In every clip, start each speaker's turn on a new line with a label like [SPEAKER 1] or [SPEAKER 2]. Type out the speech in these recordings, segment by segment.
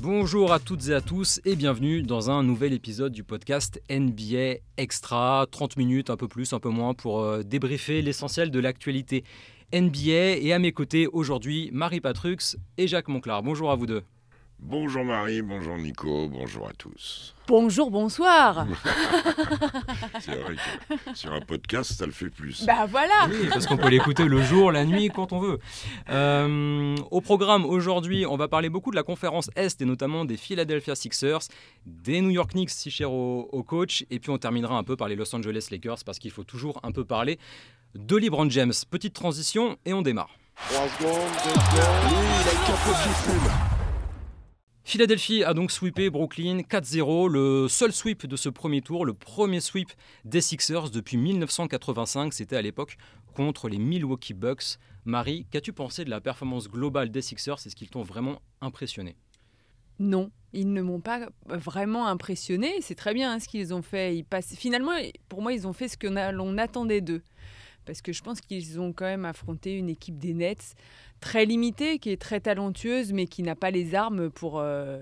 [SPEAKER 1] Bonjour à toutes et à tous et bienvenue dans un nouvel épisode du podcast NBA Extra. 30 minutes, un peu plus, un peu moins, pour euh, débriefer l'essentiel de l'actualité NBA. Et à mes côtés aujourd'hui, Marie Patrux et Jacques Monclar. Bonjour à vous deux.
[SPEAKER 2] Bonjour Marie, bonjour Nico, bonjour à tous.
[SPEAKER 3] Bonjour, bonsoir.
[SPEAKER 2] C'est vrai que sur un podcast, ça le fait plus.
[SPEAKER 3] Bah voilà.
[SPEAKER 1] Oui, parce qu'on peut l'écouter le jour, la nuit, quand on veut. Euh, au programme aujourd'hui, on va parler beaucoup de la conférence Est et notamment des Philadelphia Sixers, des New York Knicks si cher au, au coach, et puis on terminera un peu par les Los Angeles Lakers parce qu'il faut toujours un peu parler de LeBron James. Petite transition et on démarre. Philadelphie a donc sweepé Brooklyn 4-0, le seul sweep de ce premier tour, le premier sweep des Sixers depuis 1985, c'était à l'époque contre les Milwaukee Bucks. Marie, qu'as-tu pensé de la performance globale des Sixers? Est-ce qu'ils t'ont vraiment impressionné?
[SPEAKER 3] Non, ils ne m'ont pas vraiment impressionné. C'est très bien hein, ce qu'ils ont fait. Finalement, pour moi, ils ont fait ce que l'on attendait d'eux. Parce que je pense qu'ils ont quand même affronté une équipe des Nets très limitée, qui est très talentueuse, mais qui n'a pas les armes pour, euh,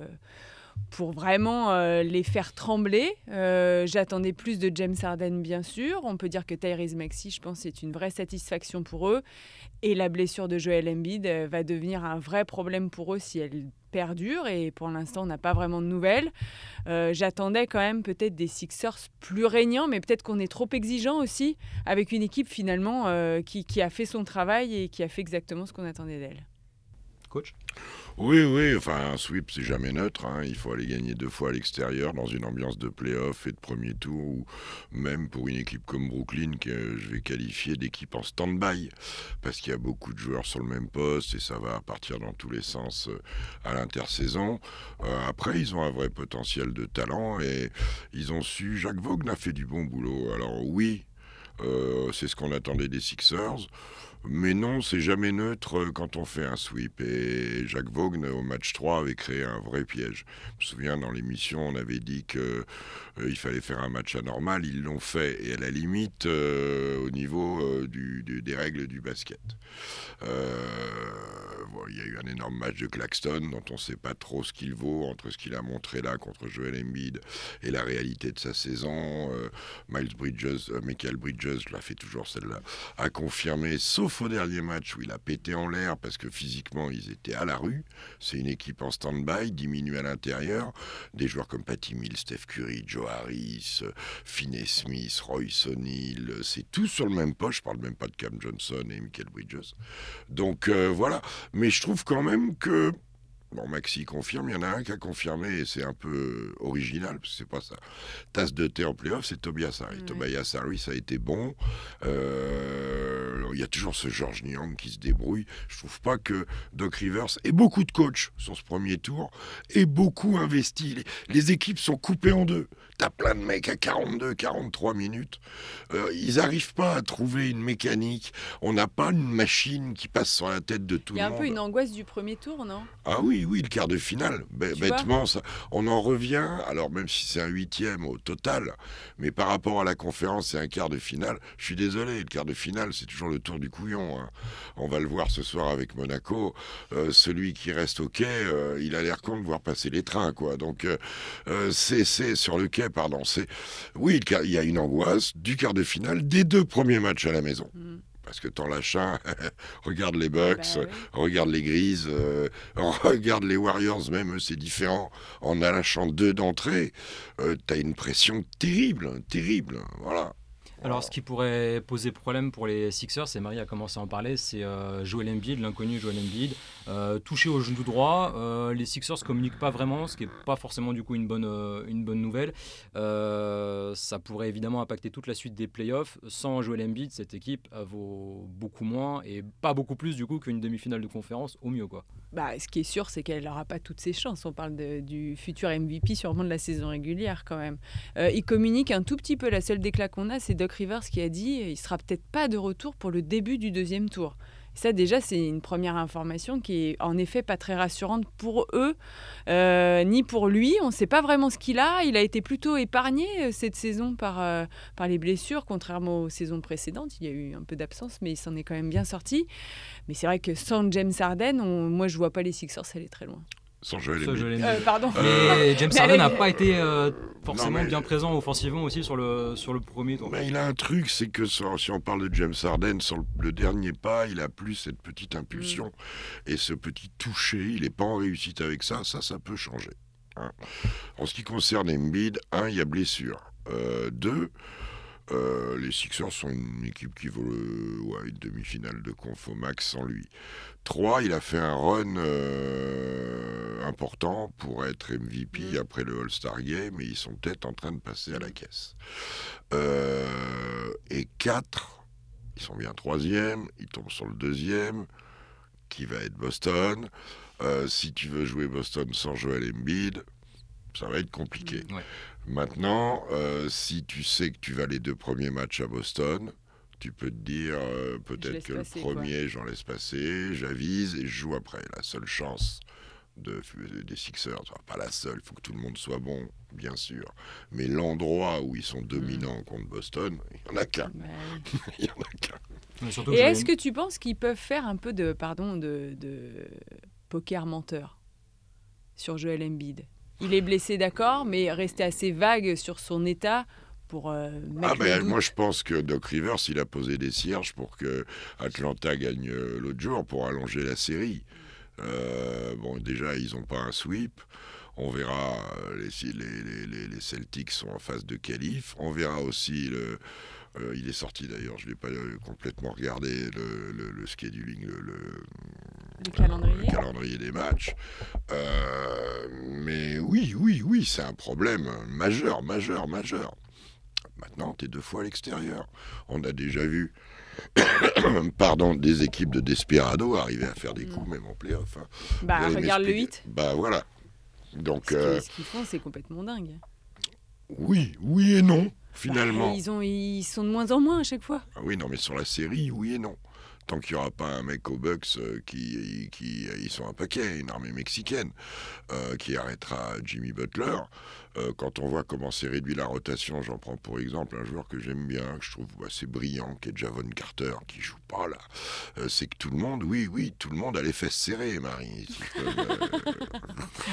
[SPEAKER 3] pour vraiment euh, les faire trembler. Euh, j'attendais plus de James Harden, bien sûr. On peut dire que Tyrese Maxey, je pense, c'est une vraie satisfaction pour eux. Et la blessure de Joel Embiid va devenir un vrai problème pour eux si elle Et pour l'instant, on n'a pas vraiment de nouvelles. J'attendais quand même peut-être des Sixers plus régnants, mais peut-être qu'on est trop exigeant aussi avec une équipe finalement qui, qui a fait son travail et qui a fait exactement ce qu'on attendait d'elle.
[SPEAKER 1] Coach
[SPEAKER 2] Oui, oui, enfin un sweep c'est jamais neutre, hein. il faut aller gagner deux fois à l'extérieur dans une ambiance de playoff et de premier tour, ou même pour une équipe comme Brooklyn que je vais qualifier d'équipe en stand-by, parce qu'il y a beaucoup de joueurs sur le même poste et ça va partir dans tous les sens euh, à l'intersaison. Euh, après ils ont un vrai potentiel de talent et ils ont su, Jacques Vaughan a fait du bon boulot, alors oui, euh, c'est ce qu'on attendait des Sixers. Mais non, c'est jamais neutre quand on fait un sweep. Et Jacques Vaughan, au match 3, avait créé un vrai piège. Je me souviens, dans l'émission, on avait dit qu'il euh, fallait faire un match anormal. Ils l'ont fait. Et à la limite, euh, au niveau euh, des règles du basket. il y a eu un énorme match de Claxton dont on ne sait pas trop ce qu'il vaut entre ce qu'il a montré là contre Joel Embiid et la réalité de sa saison. Miles Bridges, Michael Bridges, je la fais toujours celle-là, a confirmé, sauf au dernier match où il a pété en l'air parce que physiquement ils étaient à la rue. C'est une équipe en stand-by, diminuée à l'intérieur. Des joueurs comme Patty Mills, Steph Curry, Joe Harris, Finney Smith, Royce O'Neill, c'est tout sur le même poste. Je parle même pas de Cam Johnson et Michael Bridges. Donc euh, voilà. Mais je trouve quand même que Bon, Maxi confirme, il y en a un qui a confirmé, et c'est un peu original, parce que c'est pas ça. Tasse de thé en playoff, c'est Tobias Harris. Tobias Harris a été bon. Euh, il y a toujours ce George Niang qui se débrouille. Je trouve pas que Doc Rivers ait beaucoup de coachs sur ce premier tour, et beaucoup investi. Les, équipes sont coupées en deux. T'as plein de mecs à 42, 43 minutes. Euh, ils n'arrivent pas à trouver une mécanique. On n'a pas une machine qui passe sur la tête de tout le monde.
[SPEAKER 3] Il y a un peu une angoisse du premier tour, non?
[SPEAKER 2] Ah oui, oui, le quart de finale. bêtement, ça, on en revient, alors même si c'est un huitième au total, mais par rapport à la conférence, c'est un quart de finale. Je suis désolé, le quart de finale, c'est toujours le tour du couillon. Hein. On va le voir ce soir avec Monaco. Euh, celui qui reste au quai, euh, il a l'air con de voir passer les trains, quoi. Donc, c'est sur le pardon. C'est oui, il y a une angoisse du quart de finale des deux premiers matchs à la maison. Mm. Parce que t'en lâches un, regarde les Bucks, bah regarde les Grises, euh, regarde les Warriors, même c'est différent. En lâchant deux d'entrée, euh, t'as une pression terrible, terrible. Voilà.
[SPEAKER 1] Alors, ce qui pourrait poser problème pour les Sixers, et Marie a commencé à en parler, c'est euh, Joel Embiid, l'inconnu Joel Embiid, euh, touché au genou droit. Euh, les Sixers communiquent pas vraiment, ce qui n'est pas forcément du coup une bonne, une bonne nouvelle. ça pourrait évidemment impacter toute la suite des playoffs. Sans Joel Embiid, cette équipe vaut beaucoup moins et pas beaucoup plus du coup qu'une demi-finale de conférence au mieux quoi.
[SPEAKER 3] Bah, ce qui est sûr, c'est qu'elle n'aura pas toutes ses chances. On parle du futur MVP sûrement de la saison régulière quand même. il communique un tout petit peu. La seule déclat qu'on a, c'est Doc Rivers qui a dit il sera peut-être pas de retour pour le début du deuxième tour. Ça déjà c'est une première information qui est en effet pas très rassurante pour eux euh, ni pour lui. On ne sait pas vraiment ce qu'il a. Il a été plutôt épargné euh, cette saison par, euh, par les blessures, contrairement aux saisons précédentes. Il y a eu un peu d'absence, mais il s'en est quand même bien sorti. Mais c'est vrai que sans James Harden, moi je vois pas les Sixers aller très loin
[SPEAKER 2] Sans Joel
[SPEAKER 1] Ça,
[SPEAKER 2] Embiid.
[SPEAKER 1] je l'ai
[SPEAKER 3] Euh, pardon.
[SPEAKER 1] Mais James Harden n'a pas été euh, forcément
[SPEAKER 2] Non, mais-
[SPEAKER 1] bien présent offensivement aussi sur le, sur le premier tour.
[SPEAKER 2] Mais il a un truc, c'est que sur- si on parle de James Harden, sur le, le dernier pas, il a plus cette petite impulsion. Et ce petit toucher, il n'est pas en réussite avec ça. Ça, ça peut changer. hein. En ce qui concerne Embiid, un, il y a blessure. Euh, deux, euh, les Sixers sont une équipe qui vaut le- ouais, une demi-finale de conf au max sans lui. Trois, il a fait un run euh, important pour être MVP
[SPEAKER 3] Mm.
[SPEAKER 2] après le All-Star Game et ils sont peut-être en train de passer à la caisse. Euh, et 4, ils sont bien troisième, ils tombent sur le deuxième, qui va être Boston. Si tu veux jouer Boston sans Joel Embiid, ça va être compliqué.
[SPEAKER 1] Ouais.
[SPEAKER 2] Maintenant, euh, si tu sais que tu vas les deux premiers matchs à Boston, tu peux te dire euh, peut-être que
[SPEAKER 3] passer,
[SPEAKER 2] le premier, j'en laisse passer, j'avise et je joue après. La seule chance de, des Sixers, enfin, pas la seule, il faut que tout le monde soit bon, bien sûr. Mais l'endroit où ils sont dominants contre Boston, il n'y en a qu'un.
[SPEAKER 3] Bah,
[SPEAKER 2] Il y en a qu'un.
[SPEAKER 1] Mais surtout
[SPEAKER 3] Et est-ce que tu penses qu'ils peuvent faire un peu de, pardon, de, de poker menteur sur Joel Embiid? Il est blessé, d'accord, mais rester assez vague sur son état pour euh,
[SPEAKER 2] Ah ben, moi je pense que Doc Rivers il a posé des cierges pour que Atlanta gagne euh, l'autre jour pour allonger la série. Euh, bon déjà ils n'ont pas un sweep. On verra les, les- les- les Celtics sont en phase de qualif. On verra aussi le. Euh, il est sorti d'ailleurs, je ne l'ai pas euh, complètement regardé le, le- le scheduling, le, le-
[SPEAKER 3] Le calendrier
[SPEAKER 2] le calendrier des matchs. Euh, mais oui, oui, oui, c'est un problème majeur, majeur, majeur. Maintenant, tu es deux fois à l'extérieur. On a déjà vu pardon, des équipes de Desperado arriver à faire des coups, même en playoff. hein.
[SPEAKER 3] Bah, regarde le
[SPEAKER 2] m'expliquer.
[SPEAKER 3] 8.
[SPEAKER 2] Bah voilà. Donc,
[SPEAKER 3] ce qu'ils font, c'est complètement dingue.
[SPEAKER 2] oui, oui et non,
[SPEAKER 3] Bah,
[SPEAKER 2] finalement.
[SPEAKER 3] ils, ont, ils sont de moins en moins à chaque fois.
[SPEAKER 2] Ah oui, non, mais sur la série, oui et non. Tant qu'il n'y aura pas un mec aux Bucks euh, qui, qui. Ils sont un paquet, une armée mexicaine, euh, qui arrêtera Jimmy Butler. Euh, quand on voit comment s'est réduit la rotation, j'en prends pour exemple un joueur que j'aime bien, que je trouve assez brillant, qui est Javon Carter, qui joue pas là. Euh, c'est que tout le monde, oui, oui, tout le monde a les fesses serrées, Marie.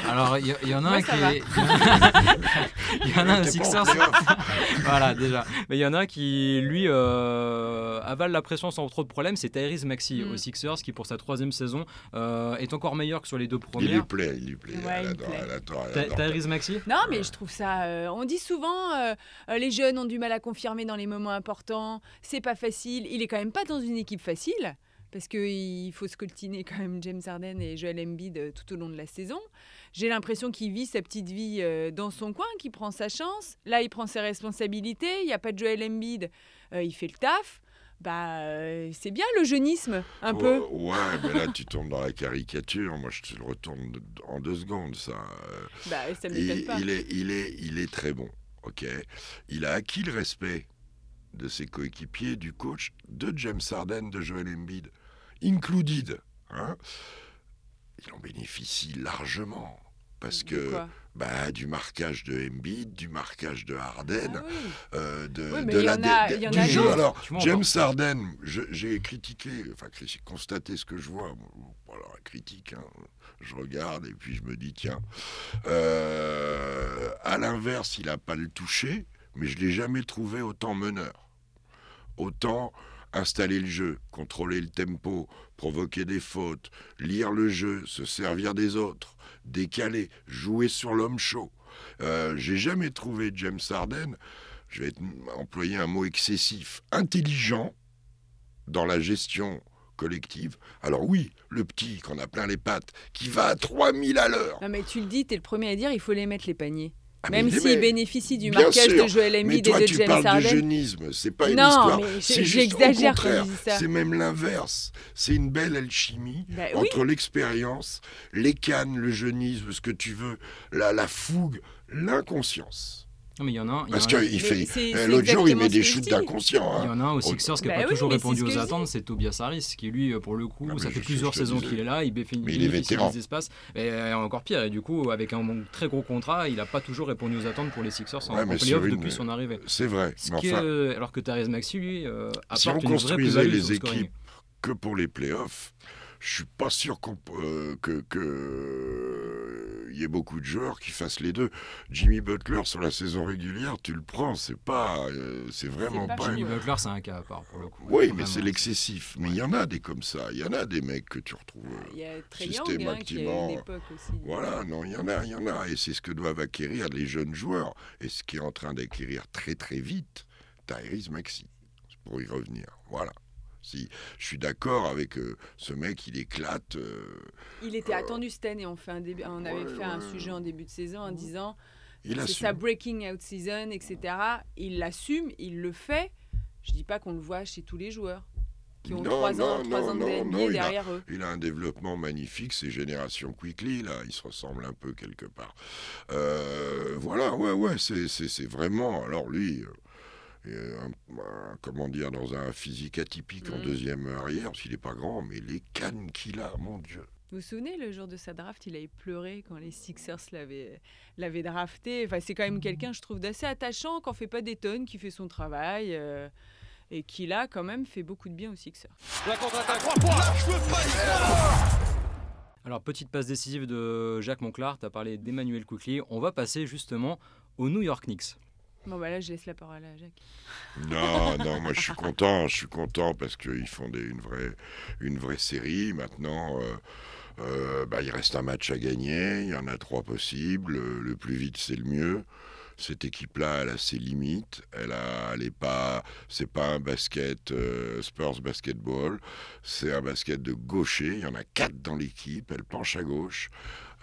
[SPEAKER 1] Alors, il y, en a un qui est. Il y en a un Sixers. voilà, déjà. Mais il y en a un qui, lui, euh, avale la pression sans trop de problèmes. C'est Tyrese Maxi
[SPEAKER 3] Mm.
[SPEAKER 1] aux Sixers, qui pour sa troisième saison euh, est encore meilleur que sur les deux
[SPEAKER 2] Il lui
[SPEAKER 1] premières.
[SPEAKER 2] plaît, il lui plaît.
[SPEAKER 3] Ouais, il
[SPEAKER 2] adore,
[SPEAKER 3] plaît.
[SPEAKER 1] Tyrese Maxi
[SPEAKER 3] Non, mais je trouve ça. euh, on dit souvent, euh, euh, les jeunes ont du mal à confirmer dans les moments importants. C'est pas facile. Il est quand même pas dans une équipe facile. Parce qu'il faut scoltiner quand même James Harden et Joel Embiid euh, tout au long de la saison. J'ai l'impression qu'il vit sa petite vie dans son coin, qu'il prend sa chance. Là, il prend ses responsabilités. Il n'y a pas de Joel Embiid. il fait le taf. Bah, euh, c'est bien le jeunisme, un peu.
[SPEAKER 2] Ouais, mais là tu tombes dans la caricature. Moi je te le retourne en deux secondes, ça.
[SPEAKER 3] Bah, ça
[SPEAKER 2] il,
[SPEAKER 3] pas.
[SPEAKER 2] il est, il, est, il est très bon, ok Il a acquis le respect de ses coéquipiers, du coach, de James Harden, de Joel Embiid, included. Hein il en bénéficie largement. Parce
[SPEAKER 3] De
[SPEAKER 2] que bah, du marquage de Embiid, du marquage de Harden,
[SPEAKER 3] Ah oui.
[SPEAKER 2] euh, de,
[SPEAKER 3] Oui,
[SPEAKER 2] la,
[SPEAKER 3] a-
[SPEAKER 2] de- du jeu. Alors, James. Harden, j'ai critiqué, enfin constaté ce que je vois. Bon, alors, la critique, hein, je regarde et puis je me dis, tiens, euh, à l'inverse, il n'a pas le touché, mais je l'ai jamais trouvé autant meneur. Autant installer le jeu, contrôler le tempo, provoquer des fautes, lire le jeu, se servir des autres, décaler, jouer sur l'homme chaud. Euh, J'ai jamais trouvé James Harden, je vais employer un mot excessif, intelligent dans la gestion collective. Alors oui, le petit qu'on a plein les pattes, qui va à 3000 à l'heure.
[SPEAKER 3] Non, mais tu le dis, tu es le premier à dire, il faut les mettre les paniers.
[SPEAKER 2] Ah,
[SPEAKER 3] Même s'il bénéficie du marquage de
[SPEAKER 2] Mais
[SPEAKER 3] Embiid
[SPEAKER 2] toi,
[SPEAKER 3] et de
[SPEAKER 2] tu
[SPEAKER 3] James
[SPEAKER 2] parles de
[SPEAKER 3] Harden.
[SPEAKER 2] jeunisme, c'est pas une
[SPEAKER 3] Non,
[SPEAKER 2] histoire. c'est
[SPEAKER 3] j'exagère.
[SPEAKER 2] C'est même l'inverse. C'est une belle alchimie
[SPEAKER 3] Bah oui.
[SPEAKER 2] entre l'expérience, les cannes, le jeunisme, ce que tu veux, la, la fougue, l'inconscience.
[SPEAKER 1] Non, mais il y en a y
[SPEAKER 2] Parce qu'il fait. euh, L'autre jour, il met des shoots d'inconscient.
[SPEAKER 1] Il y
[SPEAKER 2] hein.
[SPEAKER 1] en a un aux Sixers qui n'a
[SPEAKER 3] Bah
[SPEAKER 1] pas
[SPEAKER 3] oui,
[SPEAKER 1] toujours répondu aux attentes, c'est Tobias Harris, qui lui, pour le coup,
[SPEAKER 2] Ah,
[SPEAKER 1] ça fait plusieurs saisons qu'il est là, il bénéficie
[SPEAKER 2] Mais il est
[SPEAKER 1] bénéficie
[SPEAKER 2] vétéran.
[SPEAKER 1] des espaces. Et euh, encore pire, et du coup, avec un très gros contrat, il n'a pas toujours répondu aux attentes pour les Sixers en,
[SPEAKER 2] Ouais,
[SPEAKER 1] en playoff depuis son arrivée.
[SPEAKER 2] C'est vrai.
[SPEAKER 1] Ce
[SPEAKER 2] enfin,
[SPEAKER 1] euh, alors que Therese Maxi, lui, euh,
[SPEAKER 2] Si
[SPEAKER 1] apporte
[SPEAKER 2] on
[SPEAKER 1] une vraie
[SPEAKER 2] construisait
[SPEAKER 1] plus-value
[SPEAKER 2] les équipes que pour les playoffs, je suis pas sûr qu'on, euh, que, que il y ait beaucoup de joueurs qui fassent les deux. Jimmy Butler sur la saison régulière, tu le prends, c'est pas, euh, c'est vraiment
[SPEAKER 3] pas
[SPEAKER 2] pas.
[SPEAKER 1] Jimmy
[SPEAKER 2] un-
[SPEAKER 1] Butler, c'est un cas à part pour le coup.
[SPEAKER 2] Oui, mais c'est l'excessif. Mais il y en a des comme ça. Il y en a des mecs que tu retrouves. euh,
[SPEAKER 3] Il y a Trey Young hein, qui a une
[SPEAKER 2] Systématiquement.
[SPEAKER 3] époque aussi.
[SPEAKER 2] Voilà, non, il y en a, il y en a. Et c'est ce que doivent acquérir les jeunes joueurs. Et ce qui est en train d'acquérir très très vite, Tyrese Maxi. Pour y revenir. Voilà. Si, je suis d'accord avec euh, ce mec, il éclate. euh,
[SPEAKER 3] Il était attendu cette année. On, fait un début, on avait
[SPEAKER 2] Ouais,
[SPEAKER 3] fait un sujet en début de saison en disant
[SPEAKER 2] il
[SPEAKER 3] c'est sa breaking out season, etc. Il l'assume, il le fait. Je dis pas qu'on le voit chez tous les joueurs qui ont
[SPEAKER 2] Non,
[SPEAKER 3] 3 ans,
[SPEAKER 2] non,
[SPEAKER 3] trois
[SPEAKER 2] non,
[SPEAKER 3] ans de NBA
[SPEAKER 2] a-
[SPEAKER 3] derrière eux.
[SPEAKER 2] Il a un développement magnifique, c'est Génération Quickly, là, il se ressemble un peu quelque part. Euh, voilà, ouais, ouais, c'est, vraiment. Alors lui, euh, euh, un- un- comment dire, dans un physique atypique en
[SPEAKER 3] Mhm.
[SPEAKER 2] deuxième arrière, qu'il n'est pas grand, mais les cannes qu'il a, mon Dieu.
[SPEAKER 3] Vous vous souvenez, le jour de sa draft, il avait pleuré quand les Sixers l'avaient, l'avaient drafté. Enfin, c'est quand même quelqu'un, je trouve, d'assez attachant, qui n'en fait pas des tonnes, qui fait son travail. euh, et qui, là, quand même, fait beaucoup de bien aux Sixers.
[SPEAKER 4] La contre-attaque. 3 points.
[SPEAKER 1] Alors, petite passe décisive de Jacques Monclar, tu as parlé d'Emmanuel Quickly. On va passer justement aux New York Knicks.
[SPEAKER 3] Bon, bah là, je laisse la parole à Jacques.
[SPEAKER 2] Non, non, moi je suis content, je suis content parce qu'ils font des, une, vraie, une vraie série. Maintenant, euh, euh, bah, il reste un match à gagner, il y en a trois possibles. Le, le plus vite, c'est le mieux. Cette équipe-là, elle a ses limites. Elle a, elle est pas, c'est pas un basket euh, Spurs basketball. C'est un basket de gaucher. Il y en a quatre dans l'équipe. Elle penche à gauche.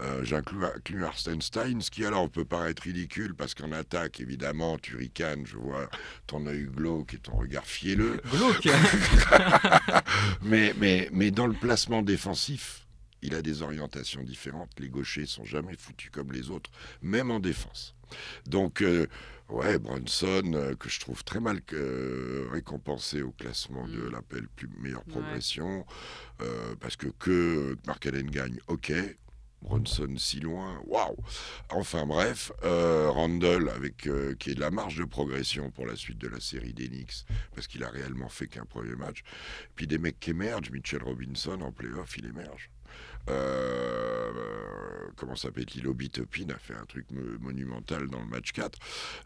[SPEAKER 2] Euh, J'inclus inclus Arstenstein, ce qui alors peut paraître ridicule parce qu'en attaque, évidemment, tu ricanes. Je vois ton œil glauque et ton regard fielleux.
[SPEAKER 1] Glauque
[SPEAKER 2] Mais, mais, mais dans le placement défensif, il a des orientations différentes. Les gauchers sont jamais foutus comme les autres, même en défense. Donc, euh, ouais, Brunson, euh, que je trouve très mal que- récompensé au classement de
[SPEAKER 3] Mm.
[SPEAKER 2] l'appel meilleure progression, euh, parce que que Mark Allen gagne, ok. Brunson si loin, waouh Enfin bref, euh, Randall avec euh, qui est de la marge de progression pour la suite de la série d'Enix, parce qu'il a réellement fait qu'un premier match. Puis des mecs qui émergent, Mitchell Robinson en playoff, il émerge. Euh, comment s'appelle-t-il? Obi-Toppin a fait un truc mo- monumental dans le match 4.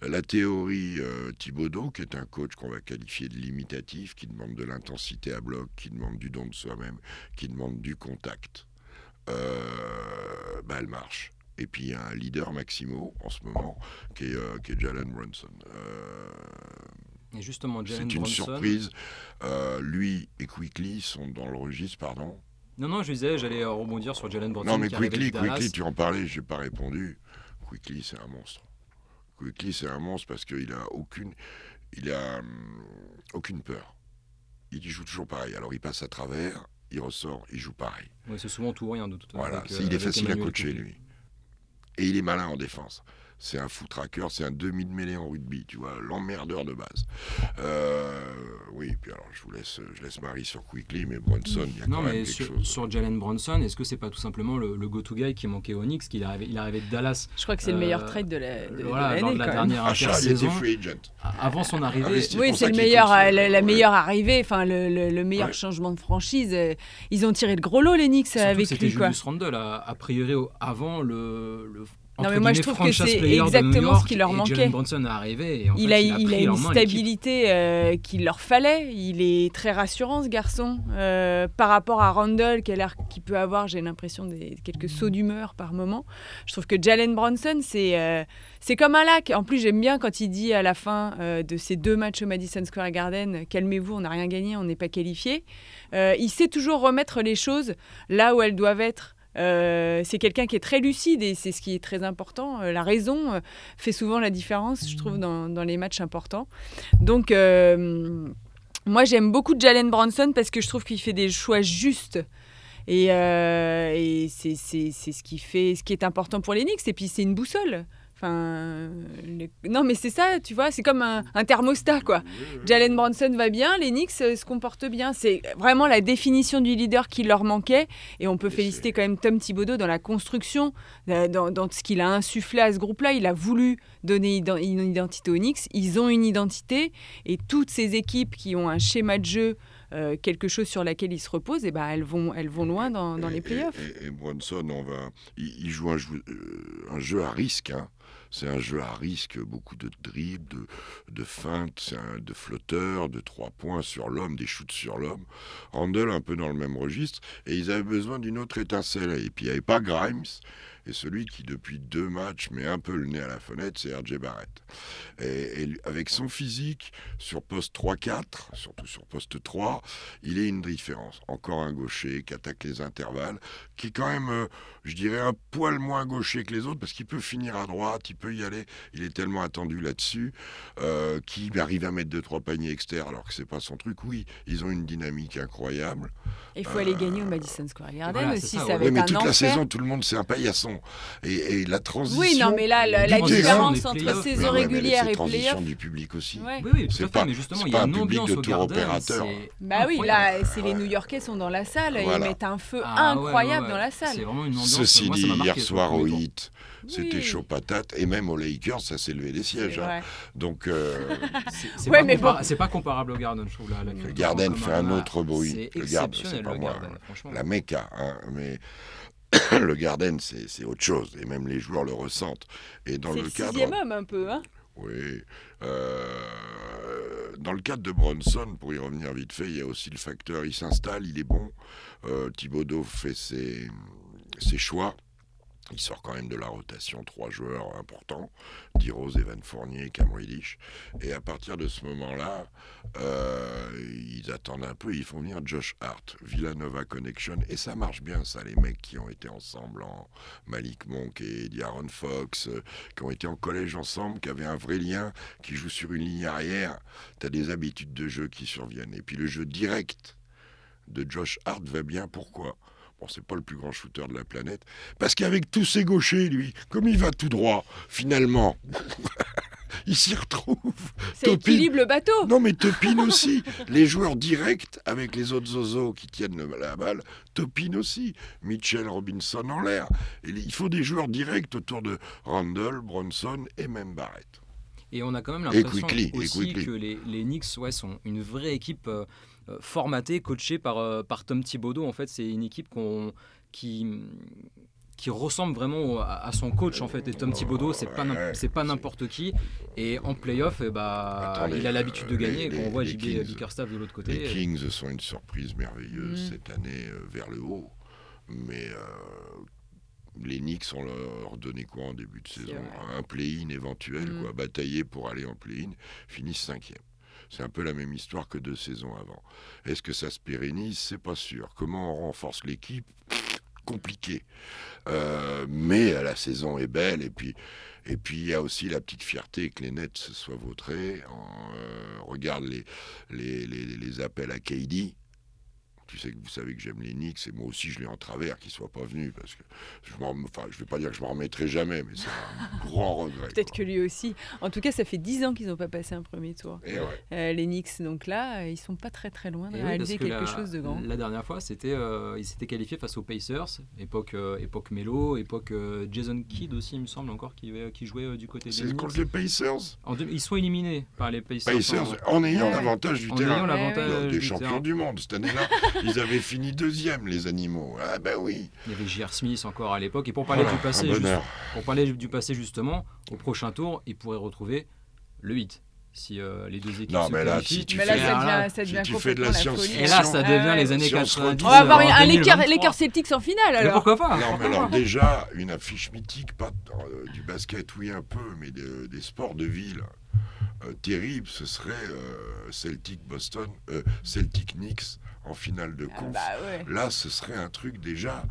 [SPEAKER 2] La théorie euh, Thibodeau, qui est un coach qu'on va qualifier de limitatif, qui demande de l'intensité à bloc, qui demande du don de soi-même, qui demande du contact, euh, bah, elle marche. Et puis il y a un leader Maximo en ce moment, qui est, euh, qui est Jalen Brunson. Euh,
[SPEAKER 1] Et justement, Jalen
[SPEAKER 2] c'est une
[SPEAKER 1] Brunson.
[SPEAKER 2] surprise. Lui et Quickly sont dans le registre, pardon.
[SPEAKER 1] Non, non, je disais, j'allais euh, rebondir sur Jalen Brunson.
[SPEAKER 2] Non, mais
[SPEAKER 1] qui
[SPEAKER 2] Quickly. Quickly, tu en parlais, j'ai pas répondu. Quickly, c'est un monstre. Quickly, c'est un monstre parce qu'il a aucune, il a hum, aucune peur. Il joue toujours pareil. Alors il passe à travers, il ressort, il joue pareil.
[SPEAKER 1] Ouais, c'est souvent tout ou rien de toute façon.
[SPEAKER 2] Voilà,
[SPEAKER 1] avec,
[SPEAKER 2] c'est-
[SPEAKER 1] euh,
[SPEAKER 2] il est facile à coacher lui. Et il est malin en défense. C'est un foot tracker, c'est un demi de mêlée en rugby, tu vois, l'emmerdeur de base. Euh, oui, puis alors je vous laisse, je laisse Marie sur Quickly, mais Brunson, il y a
[SPEAKER 1] Non,
[SPEAKER 2] quand même
[SPEAKER 1] mais
[SPEAKER 2] quelque
[SPEAKER 1] sur,
[SPEAKER 2] chose.
[SPEAKER 1] sur Jalen Brunson, est-ce que c'est pas tout simplement le, le go-to guy qui manquait au Knicks qu'il arrivait, Il arrivait de Dallas
[SPEAKER 3] Je crois que c'est le meilleur
[SPEAKER 1] Euh,
[SPEAKER 3] trade de la- de- de
[SPEAKER 1] voilà, lors de la dernière
[SPEAKER 2] Achat, il était
[SPEAKER 1] intersaison.
[SPEAKER 2] free agent.
[SPEAKER 1] Avant son arrivée,
[SPEAKER 2] Investi.
[SPEAKER 3] Oui, c'est le meilleur, euh, la, la
[SPEAKER 2] ouais.
[SPEAKER 3] meilleure arrivée, enfin le, le- le meilleur
[SPEAKER 2] Ouais.
[SPEAKER 3] changement de franchise. Ils ont tiré le gros lot les Knicks
[SPEAKER 1] surtout
[SPEAKER 3] avec lui quoi.
[SPEAKER 1] Julius Randle, a, a priori avant le. le
[SPEAKER 3] Non, mais moi, je trouve que c'est exactement ce qui leur manquait.
[SPEAKER 1] Jalen Brunson est arrivé et en
[SPEAKER 3] il,
[SPEAKER 1] fait,
[SPEAKER 3] a,
[SPEAKER 1] il a,
[SPEAKER 3] il a une stabilité euh, qu'il leur fallait. Il est très rassurant ce garçon Euh, par rapport à Randall qui a l'air qui peut avoir, j'ai l'impression des quelques sauts d'humeur par moment. Je trouve que Jalen Bronson c'est euh, c'est comme un lac. En plus j'aime bien quand il dit à la fin de ces deux matchs au Madison Square Garden, calmez-vous, on n'a rien gagné, on n'est pas qualifié. Il sait toujours remettre les choses là où elles doivent être. Euh, c'est quelqu'un qui est très lucide et c'est ce qui est très important. Euh, la raison euh, fait souvent la différence, je trouve, dans, les matchs importants. Donc, moi, j'aime beaucoup Jalen Bronson parce que je trouve qu'il fait des choix justes. Et, et c'est ce qui fait ce qui est important pour les Knicks. Et puis, c'est une boussole. Enfin, Non, mais c'est ça, tu vois, c'est comme un, un thermostat, quoi. Jalen Bronson va bien, les Knicks euh, se comportent bien. C'est vraiment la définition du leader qui leur manquait. Et on peut féliciter quand même Tom Thibodeau dans la construction, euh, dans, dans ce qu'il a insufflé à ce groupe-là. Il a voulu donner une identité aux Knicks. Ils ont une identité. Et toutes ces équipes qui ont un schéma de jeu euh, quelque chose sur laquelle ils se reposent, et ben elles vont, elles vont loin dans, dans
[SPEAKER 2] Et-
[SPEAKER 3] les playoffs.
[SPEAKER 2] Et, et- et Bronson, on va, il, il joue un jeu, euh, un jeu à risque. hein. C'est un jeu à risque, beaucoup de dribbles, de, feintes, de flotteurs, de trois points sur l'homme, des shoots sur l'homme. Randall un peu dans le même registre. Et ils avaient besoin d'une autre étincelle. Et puis il n'y avait pas Grimes. Et celui qui, depuis deux matchs, met un peu le nez à la fenêtre, c'est RJ Barrett. Et, avec son physique, sur poste 3-4, surtout sur poste 3, il est une différence. Encore un gaucher qui attaque les intervalles, qui est quand même, euh, je dirais, un poil moins gaucher que les autres, parce qu'il peut finir à droite, il peut y aller, il est tellement attendu là-dessus, euh, qui arrive à mettre deux trois paniers externes, alors que c'est pas son truc. Oui, ils ont une dynamique incroyable.
[SPEAKER 3] Il faut aller gagner au Madison Square Garden
[SPEAKER 1] Voilà, c'est
[SPEAKER 3] aussi,
[SPEAKER 1] ça,
[SPEAKER 3] ça,
[SPEAKER 1] ouais.
[SPEAKER 3] va
[SPEAKER 2] Oui,
[SPEAKER 3] être
[SPEAKER 2] mais
[SPEAKER 3] un
[SPEAKER 2] toute
[SPEAKER 3] enfer.
[SPEAKER 2] la saison, tout le monde, c'est un paillasson. Et, et la transition.
[SPEAKER 3] Oui, non, mais là, la, la différence entre saison
[SPEAKER 2] mais
[SPEAKER 3] régulière
[SPEAKER 2] c'est
[SPEAKER 3] et
[SPEAKER 2] transition
[SPEAKER 3] playoff.
[SPEAKER 2] du public aussi.
[SPEAKER 3] Ouais.
[SPEAKER 1] Oui, oui, tout
[SPEAKER 2] C'est
[SPEAKER 1] à fait,
[SPEAKER 2] pas-
[SPEAKER 1] mais justement,
[SPEAKER 2] c'est
[SPEAKER 1] il y
[SPEAKER 2] pas
[SPEAKER 1] a
[SPEAKER 2] un
[SPEAKER 1] une
[SPEAKER 2] public
[SPEAKER 1] ambiance
[SPEAKER 2] de tour opérateur.
[SPEAKER 3] Bah oui, là, c'est les New-Yorkais sont dans la salle,
[SPEAKER 2] Voilà.
[SPEAKER 3] ils mettent un feu
[SPEAKER 1] Ah, ouais,
[SPEAKER 3] incroyable
[SPEAKER 1] ouais,
[SPEAKER 3] dans la salle.
[SPEAKER 1] C'est vraiment une ambiance.
[SPEAKER 2] Ceci
[SPEAKER 1] moi, ça
[SPEAKER 2] dit, hier soir au. Hit, c'était
[SPEAKER 3] Oui.
[SPEAKER 2] chaud patate. Et même aux Lakers, ça s'est levé des sièges. hein. Donc, euh,
[SPEAKER 1] C'est-
[SPEAKER 3] Ouais,
[SPEAKER 1] pas,
[SPEAKER 3] bon.
[SPEAKER 1] c'est pas comparable au Garden, je trouve. Là, la
[SPEAKER 2] le Garden fait un autre bruit. Le Garden, c'est pas
[SPEAKER 1] le
[SPEAKER 2] moi.
[SPEAKER 1] Garden, franchement.
[SPEAKER 2] la Mecca, hein, mais le Garden, c'est autre chose. Et même les joueurs le ressentent. Et dans le
[SPEAKER 3] le
[SPEAKER 2] cadre.
[SPEAKER 3] sixième homme un peu, hein
[SPEAKER 2] Oui. Euh, dans le cadre de Bronson, pour y revenir vite fait, il y a aussi le facteur, il s'installe, il est bon. Euh, Thibodeau fait ses, ses choix. Il sort quand même de la rotation trois joueurs importants, D-Rose, Evan Fournier, Cam Reddish. Et à partir de ce moment-là, euh, ils attendent un peu, ils font venir Josh Hart, Villanova Connection. Et ça marche bien, ça, les mecs qui ont été ensemble en Malik Monk et Diaron Fox, euh, qui ont été en collège ensemble, qui avaient un vrai lien, qui jouent sur une ligne arrière. Tu as des habitudes de jeu qui surviennent. Et puis le jeu direct de Josh Hart va bien. Pourquoi? Bon, c'est pas le plus grand shooter de la planète. Parce qu'avec tous ses gauchers, lui, comme il va tout droit, finalement, il s'y retrouve. Topin-
[SPEAKER 3] équilibre le bateau.
[SPEAKER 2] Non, mais Topin aussi. Les joueurs directs avec les autres zozos qui tiennent le- la balle, Topin aussi. Mitchell Robinson en l'air. Il faut des joueurs directs autour de Randall, Bronson et même Barrett.
[SPEAKER 1] Et on a quand même l'impression
[SPEAKER 2] et
[SPEAKER 1] aussi que les, les Knicks ouais, sont une vraie équipe euh, euh, formatée, coachée par, euh, par Tom Thibodeau. En fait, c'est une équipe qu'on, qui, qui ressemble vraiment à, à son coach en fait. Et Tom Thibodeau, c'est pas c'est pas n'importe qui. Et en playoff, eh bah, il a l'habitude de
[SPEAKER 2] euh,
[SPEAKER 1] gagner.
[SPEAKER 2] les-
[SPEAKER 1] Quand on voit
[SPEAKER 2] les
[SPEAKER 1] JB
[SPEAKER 2] Kings-
[SPEAKER 1] Bickerstaff de l'autre
[SPEAKER 2] Les
[SPEAKER 1] côté.
[SPEAKER 2] Kings sont une surprise merveilleuse
[SPEAKER 3] Mm.
[SPEAKER 2] cette année euh, vers le haut. Mais euh, les Knicks, on leur donné quoi en début de saison? Un play-in éventuel,
[SPEAKER 3] Mm.
[SPEAKER 2] quoi, batailler pour aller en play-in, finissent cinquième. C'est un peu la même histoire que deux saisons avant. Est-ce que ça se pérennise? C'est pas sûr. Comment on renforce l'équipe? Compliqué. Euh, mais euh, la saison est belle et puis et puis il y a aussi la petite fierté que les Nets se soient vautrés. On, euh, regarde les, les, les, les appels à KD. Tu sais que vous savez que j'aime les Knicks et moi aussi je l'ai en travers qu'ils soient pas venus parce que je m'en, enfin je vais pas dire que je m'en remettrai jamais mais c'est un grand regret.
[SPEAKER 3] Peut-être
[SPEAKER 2] quoi.
[SPEAKER 3] que lui aussi. En tout cas, ça fait 10 ans qu'ils n'ont pas passé un premier tour.
[SPEAKER 2] Et ouais.
[SPEAKER 3] Euh, les Knicks, donc là, euh, ils sont pas très très loin de
[SPEAKER 1] Et oui,
[SPEAKER 3] réaliser
[SPEAKER 1] que
[SPEAKER 3] quelque
[SPEAKER 1] la,
[SPEAKER 3] chose de grand.
[SPEAKER 1] La dernière fois, c'était, euh, ils s'étaient qualifiés face aux Pacers, époque, euh, époque Melo, époque euh, Jason Kidd aussi, il me semble encore, qui, euh, qui jouait euh, du côté des
[SPEAKER 2] C'est
[SPEAKER 1] Knicks.
[SPEAKER 2] contre les Pacers?
[SPEAKER 1] En deux- ils sont éliminés par les Pacers.
[SPEAKER 2] Pacers en ayant
[SPEAKER 3] Ouais.
[SPEAKER 2] l'avantage du
[SPEAKER 1] en
[SPEAKER 2] terrain.
[SPEAKER 1] ayant l'avantage
[SPEAKER 2] des
[SPEAKER 1] du
[SPEAKER 2] champions
[SPEAKER 1] terrain.
[SPEAKER 2] du monde cette année-là, ils avaient fini deuxième les animaux. Ah ben oui.
[SPEAKER 1] Il y avait J.R. Smith encore à l'époque. Et pour parler
[SPEAKER 2] Voilà,
[SPEAKER 1] du passé, juste- pour parler du passé justement, au prochain tour, ils pourraient retrouver le 8 si euh, les deux équipes
[SPEAKER 2] Non,
[SPEAKER 1] se
[SPEAKER 2] mais là, si tu
[SPEAKER 3] Mais là,
[SPEAKER 2] fais-
[SPEAKER 3] ça devient,
[SPEAKER 2] si tu fais de la science-
[SPEAKER 3] folie.
[SPEAKER 1] Et là, ça devient les années
[SPEAKER 2] Si on se
[SPEAKER 1] 90.
[SPEAKER 2] retrouve-
[SPEAKER 3] On va avoir un Lakers,
[SPEAKER 1] 2023.
[SPEAKER 3] Lakers Celtics en finale
[SPEAKER 1] Mais
[SPEAKER 3] alors.
[SPEAKER 1] pourquoi pas
[SPEAKER 2] Non, mais alors déjà, une affiche mythique, pas euh, du basket, oui un peu, mais de- des sports de ville. euh, terrible, ce serait euh, Celtic Boston, euh, Celtic Knicks en finale de
[SPEAKER 3] Ah
[SPEAKER 2] conf.
[SPEAKER 3] bah ouais.
[SPEAKER 2] Là, ce serait un truc déjà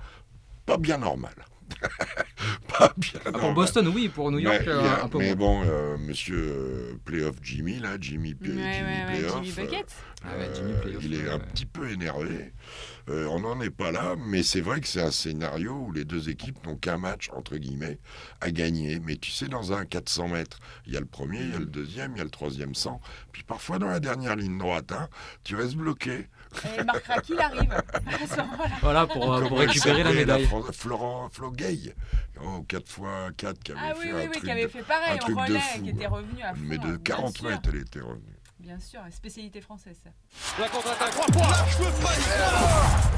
[SPEAKER 2] pas bien normal. pas bien
[SPEAKER 1] Ah,
[SPEAKER 2] normal.
[SPEAKER 1] Pour Boston, oui, pour New York,
[SPEAKER 2] Mais,
[SPEAKER 1] euh,
[SPEAKER 2] a-
[SPEAKER 1] un peu
[SPEAKER 2] mais bon, euh, monsieur euh, Playoff Jimmy, là, Jimmy, P-
[SPEAKER 3] Ouais,
[SPEAKER 2] Jimmy
[SPEAKER 3] ouais, ouais,
[SPEAKER 2] Playoff,
[SPEAKER 3] Jimmy
[SPEAKER 2] euh.
[SPEAKER 1] Ah Jimmy Playoff,
[SPEAKER 2] il est
[SPEAKER 1] ouais,
[SPEAKER 2] un petit peu énervé. Euh, on n'en est pas là, mais c'est vrai que c'est un scénario où les deux équipes n'ont qu'un match, entre guillemets, à gagner. Mais tu sais, dans un 400 mètres, il y a le premier, il y a le deuxième, il y a le troisième 100. Puis parfois, dans la dernière ligne droite, hein, tu restes bloqué.
[SPEAKER 3] Et Marc Raki, il arrive. À ce moment-là.
[SPEAKER 1] Voilà, pour, euh, pour récupérer la médaille.
[SPEAKER 2] Fran- Florent Flo Gay, oh, 4x4 qui avait
[SPEAKER 3] Ah
[SPEAKER 2] fait
[SPEAKER 3] oui,
[SPEAKER 2] un
[SPEAKER 3] oui, oui,
[SPEAKER 2] truc
[SPEAKER 3] qui avait
[SPEAKER 2] de-
[SPEAKER 3] fait pareil
[SPEAKER 2] un
[SPEAKER 3] en
[SPEAKER 2] truc de
[SPEAKER 3] relais,
[SPEAKER 2] fou,
[SPEAKER 3] qui était
[SPEAKER 2] hein.
[SPEAKER 3] revenu à fond.
[SPEAKER 2] mais de
[SPEAKER 3] bien
[SPEAKER 2] 40
[SPEAKER 3] sûr.
[SPEAKER 2] mètres, elle était revenue.
[SPEAKER 3] Bien sûr, spécialité française. Ça.
[SPEAKER 4] La contre-attaque, 3 points. Lâche le panier.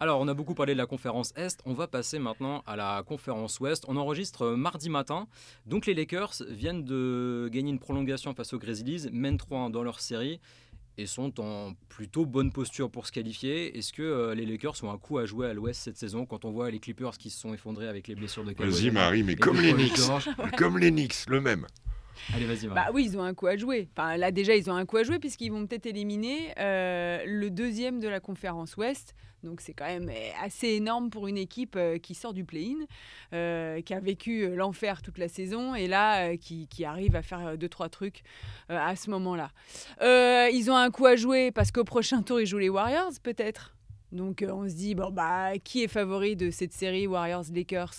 [SPEAKER 1] Alors, on a beaucoup parlé de la conférence Est. On va passer maintenant à la conférence Ouest. On enregistre mardi matin. Donc, les Lakers viennent de gagner une prolongation face aux Grizzlies, mènent 3 dans leur série et sont en plutôt bonne posture pour se qualifier. Est-ce que euh, les Lakers ont un coup à jouer à l'Ouest cette saison quand on voit les Clippers qui se sont effondrés avec les blessures de Kawhi
[SPEAKER 2] Vas-y, Marie, mais comme les Knicks. Comme les Knicks, le même.
[SPEAKER 1] Allez, vas-y.
[SPEAKER 3] Bah oui, ils ont un coup à jouer. Enfin, là déjà, ils ont un coup à jouer puisqu'ils vont peut-être éliminer euh, le deuxième de la conférence Ouest. Donc c'est quand même euh, assez énorme pour une équipe euh, qui sort du play-in, euh, qui a vécu euh, l'enfer toute la saison et là euh, qui, qui arrive à faire euh, deux trois trucs euh, à ce moment-là. Euh, ils ont un coup à jouer parce qu'au prochain tour ils jouent les Warriors peut-être. Donc euh, on se dit bon bah qui est favori de cette série Warriors Lakers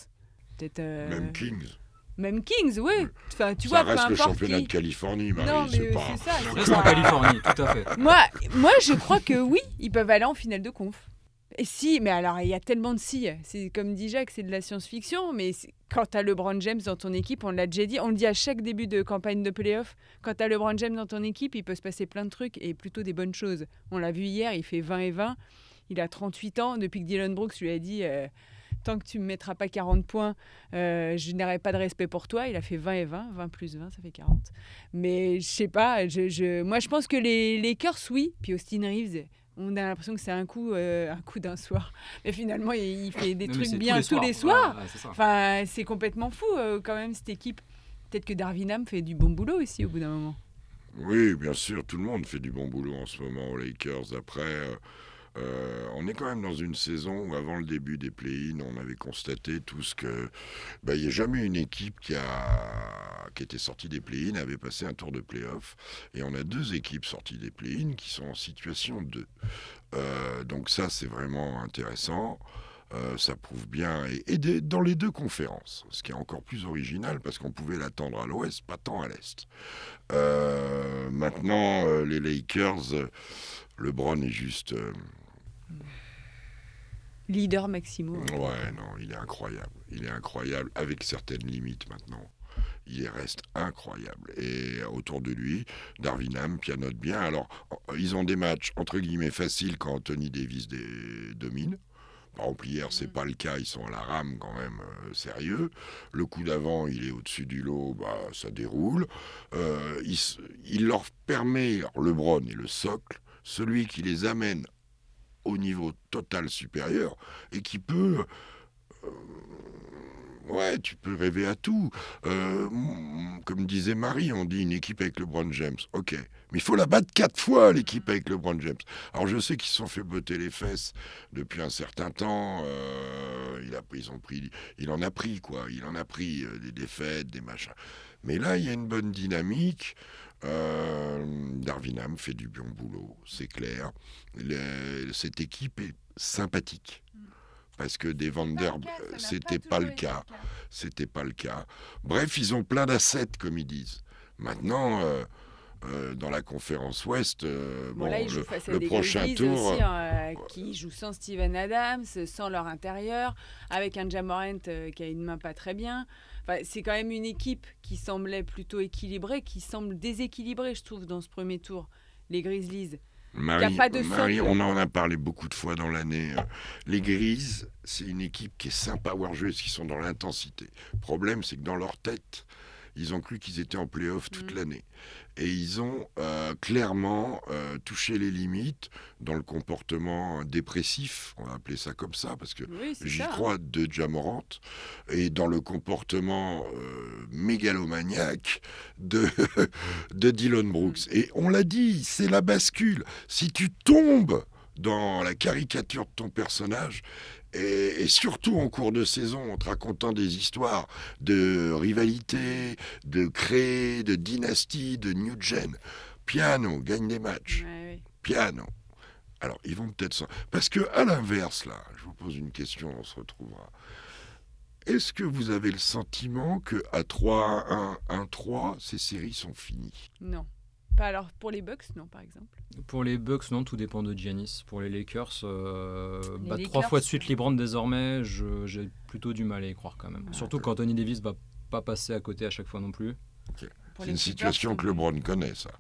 [SPEAKER 3] Peut-être euh,
[SPEAKER 2] Même Kings.
[SPEAKER 3] Même Kings, oui. Enfin, tu
[SPEAKER 2] ça
[SPEAKER 3] vois,
[SPEAKER 2] reste
[SPEAKER 3] peu
[SPEAKER 2] le championnat
[SPEAKER 3] qui.
[SPEAKER 2] de Californie, Marie.
[SPEAKER 3] Non,
[SPEAKER 2] c'est
[SPEAKER 3] mais
[SPEAKER 2] pas...
[SPEAKER 3] c'est ça. c'est
[SPEAKER 1] Reste en Californie, tout à fait.
[SPEAKER 3] Moi, moi, je crois que oui, ils peuvent aller en finale de conf. Et si, mais alors il y a tellement de si. C'est comme dit Jacques, c'est de la science-fiction, mais quand tu as LeBron James dans ton équipe, on l'a déjà dit, on le dit à chaque début de campagne de playoff, quand tu as LeBron James dans ton équipe, il peut se passer plein de trucs et plutôt des bonnes choses. On l'a vu hier, il fait 20 et 20, il a 38 ans, depuis que Dylan Brooks lui a dit euh, tant que tu me mettras pas 40 points, euh, je n'aurai pas de respect pour toi. Il a fait 20 et 20, 20 plus 20, ça fait 40. Mais je sais pas, je, je- moi je pense que les Lakers, oui, puis Austin Reeves, on a l'impression que c'est un coup, euh, un coup d'un soir. Mais finalement, il, il fait des
[SPEAKER 1] Non,
[SPEAKER 3] trucs bien tous les soirs.
[SPEAKER 1] Ouais.
[SPEAKER 3] Enfin, c'est complètement fou euh, quand même cette équipe. Peut-être que Darwin Ham fait du bon boulot aussi au bout d'un moment.
[SPEAKER 2] Oui, bien sûr, tout le monde fait du bon boulot en ce moment aux Lakers. Après, euh, euh, on est quand même dans une saison où, avant le début des play-in, on avait constaté tous que bah, il n'y a jamais une équipe qui, a, qui était sortie des play-in avait passé un tour de play-off. Et on a deux équipes sorties des play-in qui sont en situation 2. Euh, donc ça, c'est vraiment intéressant. Euh, ça prouve bien, et, dans les deux conférences, ce qui est encore plus original parce qu'on pouvait l'attendre à l'ouest, pas tant à l'est. Maintenant, les Lakers, LeBron est juste.
[SPEAKER 3] Leader Maximo.
[SPEAKER 2] ouais, non, il est incroyable. Il est incroyable avec certaines limites maintenant. Il reste incroyable. Et autour de lui, Darwin Ham pianote bien. Alors, ils ont des matchs entre guillemets faciles quand Anthony Davis des- domine. Par exemple, hier, c'est pas le cas, ils sont à la rame quand même euh, sérieux. Le coup d'avant, il est au-dessus du lot, bah, ça déroule. Euh, il, il leur permet, LeBron est le socle, celui qui les amène au niveau total supérieur et qui peut. euh, ouais, tu peux rêver à tout. Euh, mm, comme disait Marie, on dit une équipe avec LeBron James. Ok, mais il faut la battre quatre fois, l'équipe avec LeBron James. Alors je sais qu'ils se sont fait botter les fesses depuis un certain temps. euh, il, a, ils ont pris, il en a pris, quoi. Il en a pris des défaites, des machins. Mais là, il y a une bonne dynamique. Euh, Darwin Ham fait du bon boulot, c'est clair. Le- cette équipe est sympathique. Parce que des Vander, c'était pas le cas. C'était pas le cas. Bref, ils ont plein d'assets, comme ils disent. Maintenant, euh, euh, dans la conférence Ouest, euh,
[SPEAKER 3] Bon,
[SPEAKER 2] bon,
[SPEAKER 3] là,
[SPEAKER 2] le,
[SPEAKER 3] des
[SPEAKER 2] prochain tour.
[SPEAKER 3] aussi, hein, euh, qui jouent sans Steven Adams, sans leur intérieur, avec un Jamorant euh, qui a une main pas très bien. Enfin, c'est quand même une équipe qui semblait plutôt équilibrée, qui semble déséquilibrée, je trouve, dans ce premier tour. Les Grizzlies.
[SPEAKER 2] Marie,
[SPEAKER 3] pas de
[SPEAKER 2] Marie, on en a parlé beaucoup de fois dans l'année. euh, Les Grises, c'est une équipe qui est sympa à voir jouer parce qu'ils sont dans l'intensité. Le problème, c'est que dans leur tête, ils ont cru qu'ils étaient en play-off toute
[SPEAKER 3] Mm.
[SPEAKER 2] l'année. Et ils ont euh, clairement euh, touché les limites dans le comportement dépressif, on va appeler ça comme ça, parce que
[SPEAKER 3] Oui,
[SPEAKER 2] j'y
[SPEAKER 3] hein.
[SPEAKER 2] crois, de Jamorant, et dans le comportement euh, mégalomaniaque de, de Dylan Brooks. Et on l'a dit, c'est la bascule. Si tu tombes dans la caricature de ton personnage, et, et surtout en cours de saison, en te racontant des histoires de rivalité, de créer, de dynastie, de new gen, piano, gagne des matchs
[SPEAKER 3] Ouais,
[SPEAKER 2] piano. Alors, ils vont peut-être... Parce que, à l'inverse, là, je vous pose une question, on se retrouvera. Est-ce que vous avez le sentiment que à 3-1, 1-3, ces séries sont finies?
[SPEAKER 3] Non. Pas alors pour les Bucks, non, par exemple.
[SPEAKER 1] Pour les Bucks, non, tout dépend de Giannis. Pour les Lakers, euh,
[SPEAKER 3] Les
[SPEAKER 1] bah,
[SPEAKER 3] Lakers,
[SPEAKER 1] trois fois de suite LeBron désormais, je- j'ai plutôt du mal à y croire quand même.
[SPEAKER 3] Ah,
[SPEAKER 1] Surtout qu'Anthony Davis va pas passer à côté à chaque fois non plus.
[SPEAKER 2] C'est une situation que. LeBron connaît, ça.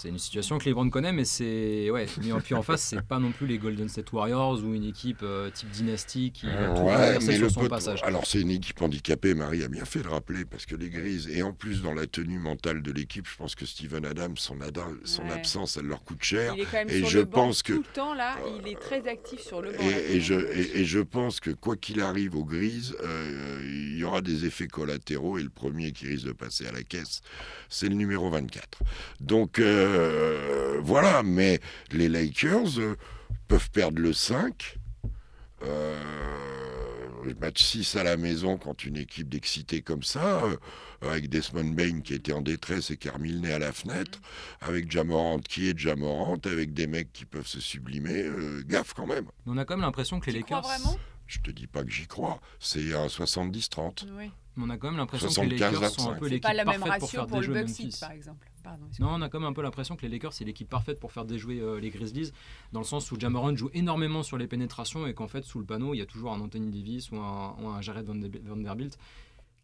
[SPEAKER 1] C'est une situation que Cleveland connaît, mais c'est ouais. Mais en- puis en face, c'est pas non plus les Golden State Warriors ou une équipe euh, type dynastie qui va tout
[SPEAKER 2] Ouais,
[SPEAKER 1] renverser
[SPEAKER 2] mais
[SPEAKER 1] sur
[SPEAKER 2] le
[SPEAKER 1] son
[SPEAKER 2] pot-
[SPEAKER 1] passage.
[SPEAKER 2] Alors c'est une équipe handicapée, Marie a bien fait de le rappeler, parce que les Grises, et en plus dans la tenue mentale de l'équipe, je pense que Steven Adams, son, ada- son
[SPEAKER 3] Ouais.
[SPEAKER 2] absence, elle leur coûte cher.
[SPEAKER 3] Il est quand même
[SPEAKER 2] Et
[SPEAKER 3] sur
[SPEAKER 2] je
[SPEAKER 3] le banc
[SPEAKER 2] pense que-
[SPEAKER 3] tout le temps là, il est très actif sur le banc. là,
[SPEAKER 2] Et, et je, et, et je pense que quoi qu'il arrive aux Grises, euh, il y aura des effets collatéraux, et le premier qui risque de passer à la caisse, c'est le numéro 24. Donc euh, voilà, mais les Lakers euh, peuvent perdre le 5. Euh, le match 6 à la maison contre une équipe d'excités comme ça, euh, avec Desmond Bain qui était en détresse et qui a remis le nez à la fenêtre, avec Jamorant qui est Jamorant, avec des mecs qui peuvent se sublimer, euh, gaffe quand même.
[SPEAKER 1] On a quand même l'impression que les
[SPEAKER 3] crois
[SPEAKER 1] Lakers.
[SPEAKER 3] vraiment?
[SPEAKER 2] Je te dis pas que j'y crois, c'est un 70-30.
[SPEAKER 3] Oui.
[SPEAKER 1] mais on a quand même l'impression que les
[SPEAKER 2] 75,
[SPEAKER 1] Lakers sont un
[SPEAKER 2] 25.
[SPEAKER 1] peu
[SPEAKER 3] C'est
[SPEAKER 1] l'équipe
[SPEAKER 3] pas la même
[SPEAKER 1] parfaite pour
[SPEAKER 3] ratio
[SPEAKER 1] faire
[SPEAKER 3] pour le
[SPEAKER 1] déjouer
[SPEAKER 3] Bucks Heat,
[SPEAKER 1] Memphis.
[SPEAKER 3] par exemple.
[SPEAKER 1] Non, on a même un peu l'impression que les Lakers, c'est l'équipe parfaite pour faire déjouer euh, les Grizzlies, dans le sens où Jamoran joue énormément sur les pénétrations et qu'en fait, sous le panneau, il y a toujours un Anthony Davis ou un, ou un Jared Vande- Vanderbilt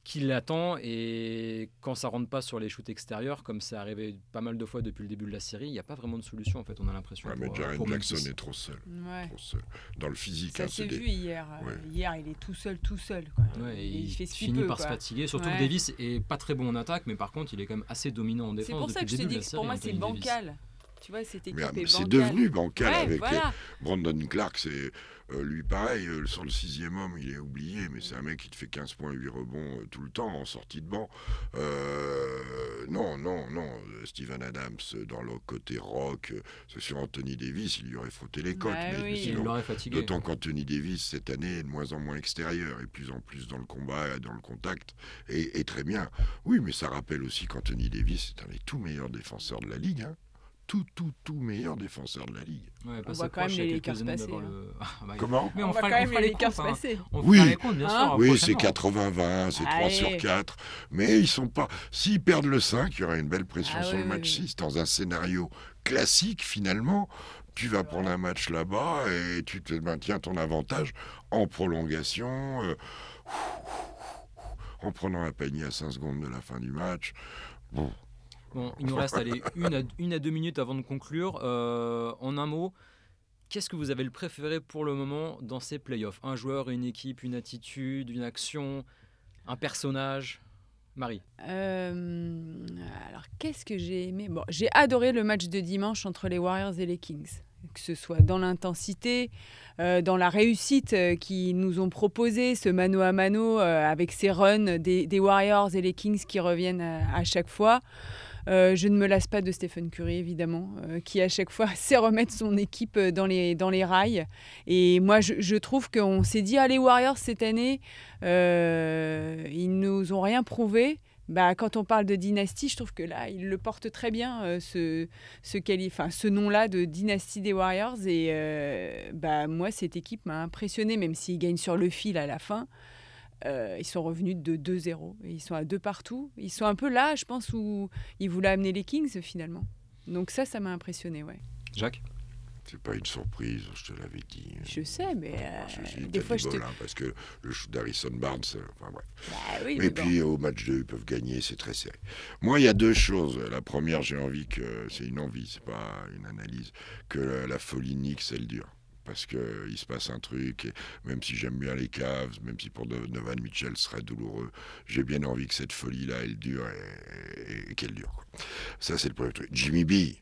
[SPEAKER 1] qui l'attend et quand ça rentre pas sur les shoots extérieurs, comme c'est arrivé pas mal de fois depuis le début de la série, il n'y a pas vraiment de solution en fait, on a l'impression.
[SPEAKER 2] Ouais, mais
[SPEAKER 1] pour, euh,
[SPEAKER 2] Jaren
[SPEAKER 1] pour
[SPEAKER 2] Jackson
[SPEAKER 1] Memphis.
[SPEAKER 2] est trop seul,
[SPEAKER 3] Ouais.
[SPEAKER 2] trop seul. Dans le physique,
[SPEAKER 3] Ça
[SPEAKER 2] hein,
[SPEAKER 3] s'est
[SPEAKER 2] des-
[SPEAKER 3] vu hier. euh,
[SPEAKER 2] Ouais.
[SPEAKER 3] Hier, il est tout seul, tout seul. Quoi.
[SPEAKER 1] Ouais, et
[SPEAKER 3] il,
[SPEAKER 1] il,
[SPEAKER 3] fait ce qu'il
[SPEAKER 1] finit
[SPEAKER 3] peut.
[SPEAKER 1] par se fatiguer, surtout que. Davis est pas très bon en attaque, mais par contre il est quand même assez dominant en défense.
[SPEAKER 3] C'est pour ça que je te dis que pour moi, c'est
[SPEAKER 1] Anthony Davis.
[SPEAKER 3] Bancal. Tu vois, cette équipe
[SPEAKER 2] Mais, ah,
[SPEAKER 3] est
[SPEAKER 2] c'est devenu bancal
[SPEAKER 3] Ouais,
[SPEAKER 2] avec
[SPEAKER 3] voilà.
[SPEAKER 2] Brandon Clark, c'est euh, lui pareil, euh, sur le sixième homme, il est oublié, mais c'est un mec qui te fait 15 points et 8 rebonds euh, tout le temps en sortie de banc. Euh, non, non, non, euh, Steven Adams euh, dans le côté rock, euh, c'est sur Anthony Davis, il lui aurait frotté les côtes.
[SPEAKER 3] Ouais,
[SPEAKER 2] mais
[SPEAKER 3] oui.
[SPEAKER 2] sinon,
[SPEAKER 1] Il l'aurait fatigué.
[SPEAKER 2] D'autant qu'Anthony Davis, cette année, est de moins en moins extérieur et plus en plus dans le combat, et dans le contact, et, et très bien. Oui, mais ça rappelle aussi qu'Anthony Davis est un des tout meilleurs défenseurs de la Ligue. hein. Tout, tout, tout meilleur défenseur de la Ligue.
[SPEAKER 1] Ouais,
[SPEAKER 3] On voit quand même les Lakers passer, hein.
[SPEAKER 1] le- Ah, bah,
[SPEAKER 2] Comment
[SPEAKER 1] Mais
[SPEAKER 3] on,
[SPEAKER 1] on,
[SPEAKER 3] quand
[SPEAKER 1] on
[SPEAKER 3] même les Lakers
[SPEAKER 1] hein.
[SPEAKER 3] passer.
[SPEAKER 2] Oui.
[SPEAKER 3] Hein.
[SPEAKER 2] Oui, c'est
[SPEAKER 1] prochainement.
[SPEAKER 2] 80-20, c'est 3
[SPEAKER 3] Allez.
[SPEAKER 2] sur 4. Mais ils sont pas. S'ils perdent le 5, il y aura une belle pression
[SPEAKER 3] Ah
[SPEAKER 2] sur
[SPEAKER 3] oui,
[SPEAKER 2] le match
[SPEAKER 3] oui.
[SPEAKER 2] 6. Dans un scénario classique, finalement, tu vas prendre un match là-bas et tu te maintiens ton avantage en prolongation, euh, en prenant un panier à 5 secondes de la fin du match. Bon,
[SPEAKER 1] Il nous reste une, à, deux minutes avant de conclure. Euh, en un mot, qu'est-ce que vous avez le préféré pour le moment dans ces playoffs? Un joueur, une équipe, une attitude, une action, un personnage? Marie
[SPEAKER 3] Euh, alors, qu'est-ce que j'ai aimé? J'ai adoré le match de dimanche entre les Warriors et les Kings. Que ce soit dans l'intensité, euh, dans la réussite qu'ils nous ont proposé, ce mano à mano avec ces runs des, Warriors et les Kings qui reviennent à chaque fois. Euh, je ne me lasse pas de Stephen Curry, évidemment, euh, qui à chaque fois sait remettre son équipe euh, dans les, rails. Et moi, je, je trouve qu'on s'est dit, ah, les Warriors, cette année, euh, ils nous ont rien prouvé. Bah, quand on parle de dynastie, je trouve que là, ils le portent très bien, ce, nom-là de dynastie des Warriors. Et bah, moi, cette équipe m'a impressionné, même s'ils gagnent sur le fil à la fin. Euh, ils sont revenus de 2-0. Et Ils sont à deux partout. Ils sont un peu là, je pense, où ils voulaient amener les Kings, finalement. Donc ça, ça m'a impressionné, ouais.
[SPEAKER 1] Jacques
[SPEAKER 2] c'est pas une surprise, je te l'avais dit.
[SPEAKER 3] Je sais, mais euh, des fois, je te...
[SPEAKER 2] hein, parce que le shoot d'Harrison Barnes, euh, enfin bref.
[SPEAKER 3] Bah oui, mais bon.
[SPEAKER 2] puis au match 2, ils peuvent gagner, c'est très serré. Moi, il y a deux choses. La première, j'ai envie que, c'est une envie, c'est pas une analyse, que la, la folie Knicks, elle dure. Parce qu'il se passe un truc, et même si j'aime bien les Cavs, même si pour Donovan Mitchell ce serait douloureux, j'ai bien envie que cette folie-là, elle dure et, qu'elle dure. quoi. Ça, c'est le premier truc. Jimmy B.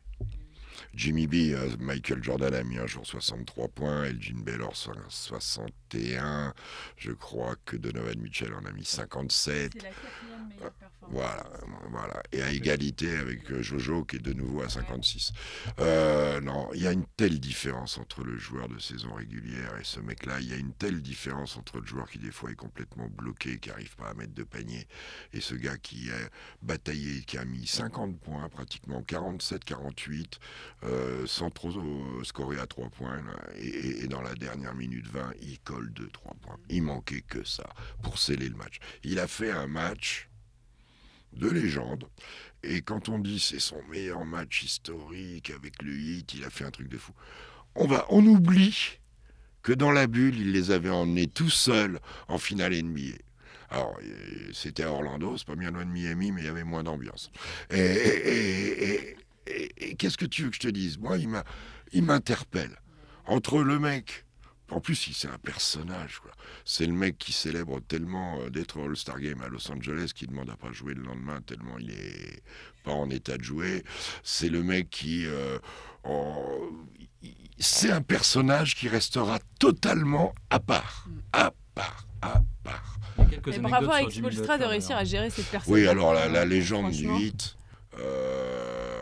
[SPEAKER 2] Jimmy B, euh, Michael Jordan a mis un jour 63 points, Elgin Baylor so- 61, je crois que Donovan Mitchell en a mis 57.
[SPEAKER 3] C'est la quatrième meilleure performance.
[SPEAKER 2] Voilà, voilà. Et à égalité avec euh, Jojo qui est de nouveau à 56. Euh, non, il y a une telle différence entre le joueur de saison régulière et ce mec-là. Il y a une telle différence entre le joueur qui des fois est complètement bloqué, qui n'arrive pas à mettre de panier, et ce gars qui a bataillé, qui a mis 50 points, pratiquement 47, 48, euh, sans trop scorer à 3 points. là. Et- et dans la dernière minute 20, il colle 2-3 points. Il manquait que ça pour sceller le match. Il a fait un match de légende. Et quand on dit c'est son meilleur match historique avec le hit, il a fait un truc de fou. On, va, on oublie que dans la bulle, il les avait emmenés tout seul en finale NBA. Alors, euh, c'était à Orlando, c'est pas bien loin de Miami, mais il y avait moins d'ambiance. Et, et- et- et- qu'est-ce que tu veux que je te dise? Moi, il m'interpelle. Entre le mec, en plus, il c'est un personnage. quoi. C'est le mec qui célèbre tellement euh, d'être au All-Star Game à Los Angeles qui demande à pas jouer le lendemain tellement il est pas en état de jouer. C'est le mec qui, euh, en- c'est un personnage qui restera totalement à part, à part, à part.
[SPEAKER 3] Mais bravo à Expolstra de réussir à gérer cette personne.
[SPEAKER 2] Oui, alors la, la légende du
[SPEAKER 3] Franchement.
[SPEAKER 2] 8. euh,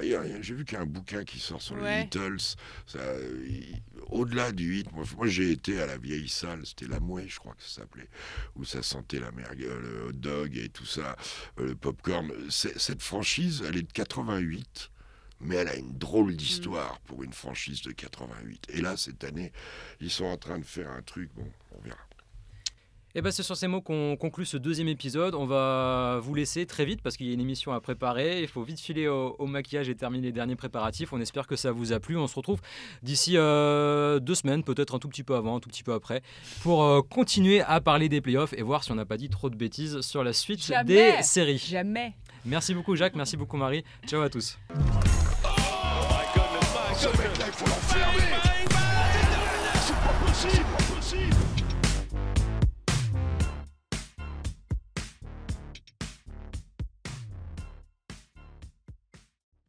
[SPEAKER 2] D'ailleurs, j'ai vu qu'il y a un bouquin qui sort sur
[SPEAKER 3] Ouais.
[SPEAKER 2] les Beatles. Il- Au-delà du 8, moi, moi, j'ai été à la vieille salle, c'était la Mouée, je crois que ça s'appelait, où ça sentait la mergue, le hot dog et tout ça, euh, le popcorn. Cette franchise, elle est de 88. Mais elle a une drôle d'histoire pour une franchise de 88. Et là, cette année, ils sont en train de faire un truc. Bon, on verra.
[SPEAKER 1] Et ben c'est sur ces mots qu'on conclut ce deuxième épisode. On va vous laisser très vite parce qu'il y a une émission à préparer. Il faut vite filer au, au maquillage et terminer les derniers préparatifs. On espère que ça vous a plu. On se retrouve d'ici euh, deux semaines, peut-être un tout petit peu avant, un tout petit peu après, pour euh, continuer à parler des playoffs et voir si on n'a pas dit trop de bêtises sur la suite
[SPEAKER 3] Jamais.
[SPEAKER 1] des séries.
[SPEAKER 3] Jamais.
[SPEAKER 1] Merci beaucoup Jacques, merci beaucoup Marie. Ciao à tous.
[SPEAKER 2] Ce mec-là, il faut l'enfermer
[SPEAKER 4] c'est pas possible.